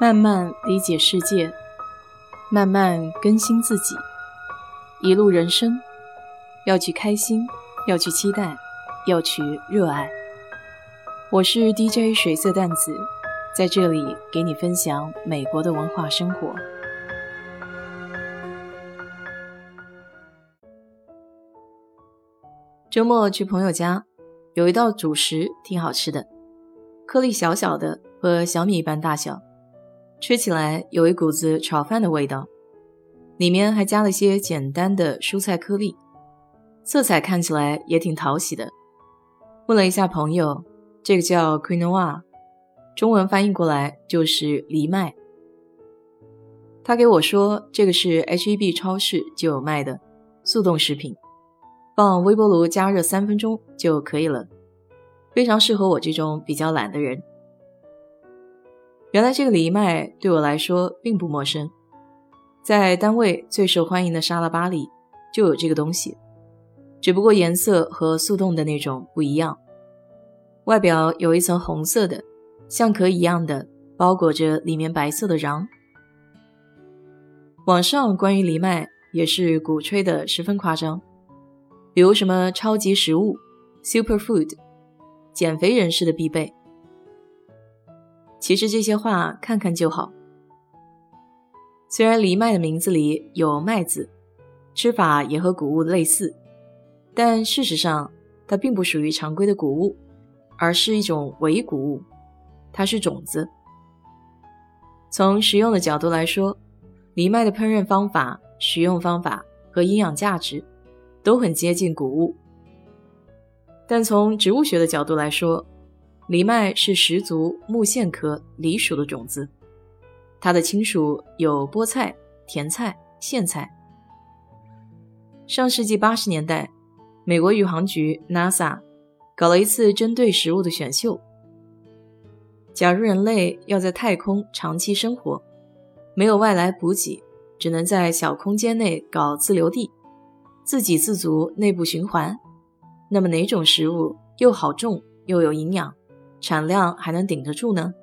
慢慢理解世界，慢慢更新自己。一路人生，要去开心，要去期待，要去热爱。我是 DJ 水色淡子，在这里给你分享美国的文化生活。周末去朋友家，有一道主食挺好吃的，颗粒小小的，和小米一般大小。吃起来有一股子炒饭的味道，里面还加了些简单的蔬菜颗粒，色彩看起来也挺讨喜的。问了一下朋友，这个叫 quinoa，中文翻译过来就是藜麦。他给我说，这个是 H-E-B 超市就有卖的速冻食品，放微波炉加热三分钟就可以了，非常适合我这种比较懒的人。原来这个藜麦对我来说并不陌生，在单位最受欢迎的沙拉吧里就有这个东西，只不过颜色和速冻的那种不一样。外表有一层红色的，像壳一样的包裹着里面白色的瓤。网上关于藜麦也是鼓吹的十分夸张，比如什么超级食物 （super food），减肥人士的必备。其实这些话看看就好。虽然藜麦的名字里有“麦”字，吃法也和谷物类似，但事实上它并不属于常规的谷物，而是一种伪谷物，它是种子。从食用的角度来说，藜麦的烹饪方法、食用方法和营养价值都很接近谷物，但从植物学的角度来说，藜麦是十足木苋科藜属的种子，它的亲属有菠菜、甜菜、苋菜。上世纪八十年代，美国宇航局 NASA 搞了一次针对食物的选秀。假如人类要在太空长期生活，没有外来补给，只能在小空间内搞自留地，自给自足、内部循环，那么哪种食物又好种又有营养？产量还能顶得住呢？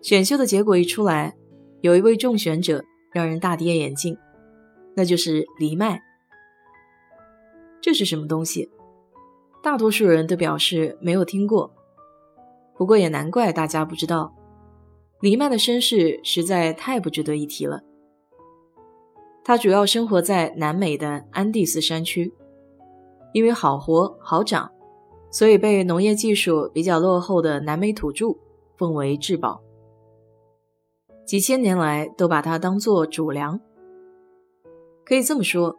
选秀的结果一出来，有一位中选者让人大跌眼镜，那就是藜麦。这是什么东西？大多数人都表示没有听过。不过也难怪大家不知道，藜麦的身世实在太不值得一提了。它主要生活在南美的安第斯山区，因为好活好长。所以被农业技术比较落后的南美土著奉为至宝，几千年来都把它当做主粮。可以这么说，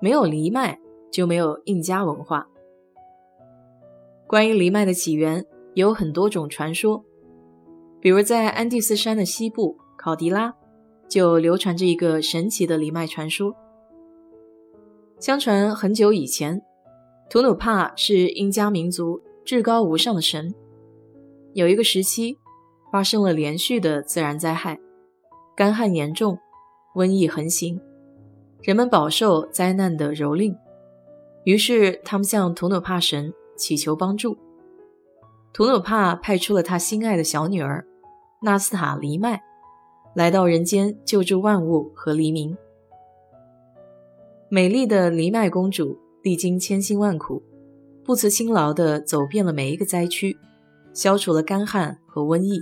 没有藜麦就没有印加文化。关于藜麦的起源有很多种传说，比如在安第斯山的西部考迪拉，就流传着一个神奇的藜麦传说。相传很久以前。图努帕是印加民族至高无上的神。有一个时期，发生了连续的自然灾害，干旱严重，瘟疫横行，人们饱受灾难的蹂躏。于是，他们向图努帕神祈求帮助。图努帕派出了他心爱的小女儿纳斯塔黎麦，来到人间救助万物和黎民。美丽的黎麦公主。历经千辛万苦，不辞辛劳地走遍了每一个灾区，消除了干旱和瘟疫，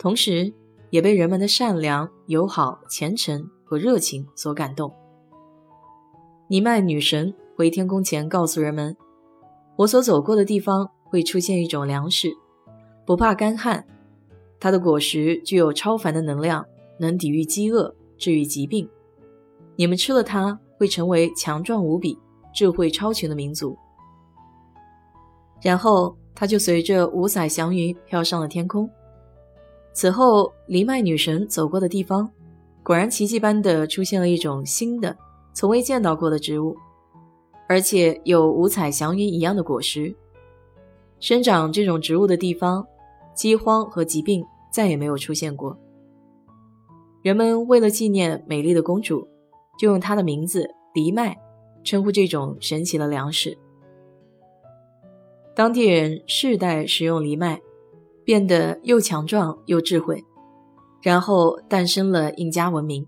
同时也被人们的善良、友好、虔诚和热情所感动。尼麦女神回天宫前告诉人们：“我所走过的地方会出现一种粮食，不怕干旱，它的果实具有超凡的能量，能抵御饥饿、治愈疾病。你们吃了它，会成为强壮无比。”智慧超群的民族，然后他就随着五彩祥云飘上了天空。此后，藜麦女神走过的地方，果然奇迹般的出现了一种新的、从未见到过的植物，而且有五彩祥云一样的果实。生长这种植物的地方，饥荒和疾病再也没有出现过。人们为了纪念美丽的公主，就用她的名字藜麦。称呼这种神奇的粮食，当地人世代食用藜麦，变得又强壮又智慧，然后诞生了印加文明。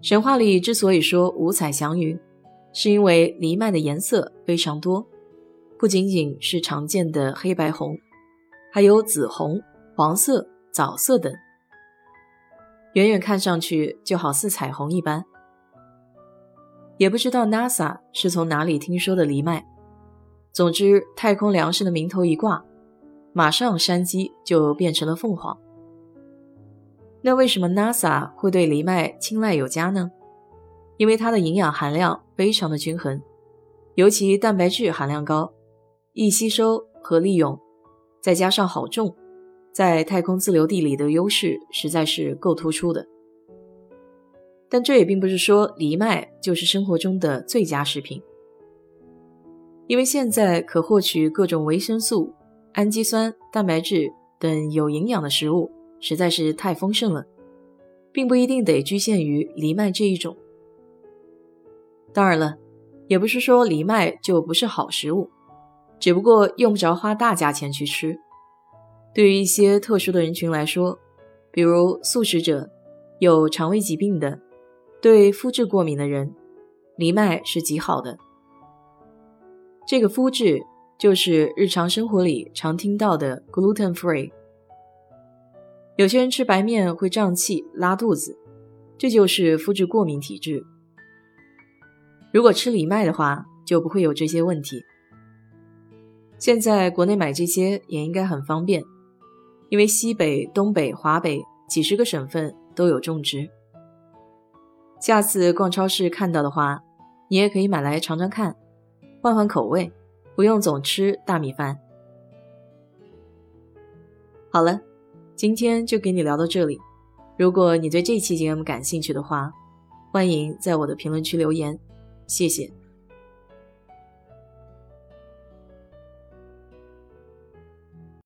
神话里之所以说五彩祥云，是因为藜麦的颜色非常多，不仅仅是常见的黑白红，还有紫红、黄色、枣色等，远远看上去就好似彩虹一般。也不知道 NASA 是从哪里听说的藜麦，总之太空粮食的名头一挂，马上山鸡就变成了凤凰。那为什么 NASA 会对藜麦青睐有加呢？因为它的营养含量非常的均衡，尤其蛋白质含量高，易吸收和利用，再加上好种，在太空自留地里的优势实在是够突出的。但这也并不是说藜麦就是生活中的最佳食品，因为现在可获取各种维生素、氨基酸、蛋白质等有营养的食物。实在是太丰盛了，并不一定得局限于藜麦这一种。当然了，也不是说藜麦就不是好食物，只不过用不着花大价钱去吃。对于一些特殊的人群来说，比如素食者、有肠胃疾病的、对肤质过敏的人，藜麦是极好的。这个肤质就是日常生活里常听到的 gluten free。有些人吃白面会胀气、拉肚子，这就是肤质过敏体质。如果吃藜麦的话，就不会有这些问题。现在国内买这些也应该很方便，因为西北、东北、华北几十个省份都有种植。下次逛超市看到的话，你也可以买来尝尝看，换换口味，不用总吃大米饭。好了。今天就给你聊到这里。如果你对这期节目感兴趣的话，欢迎在我的评论区留言，谢谢。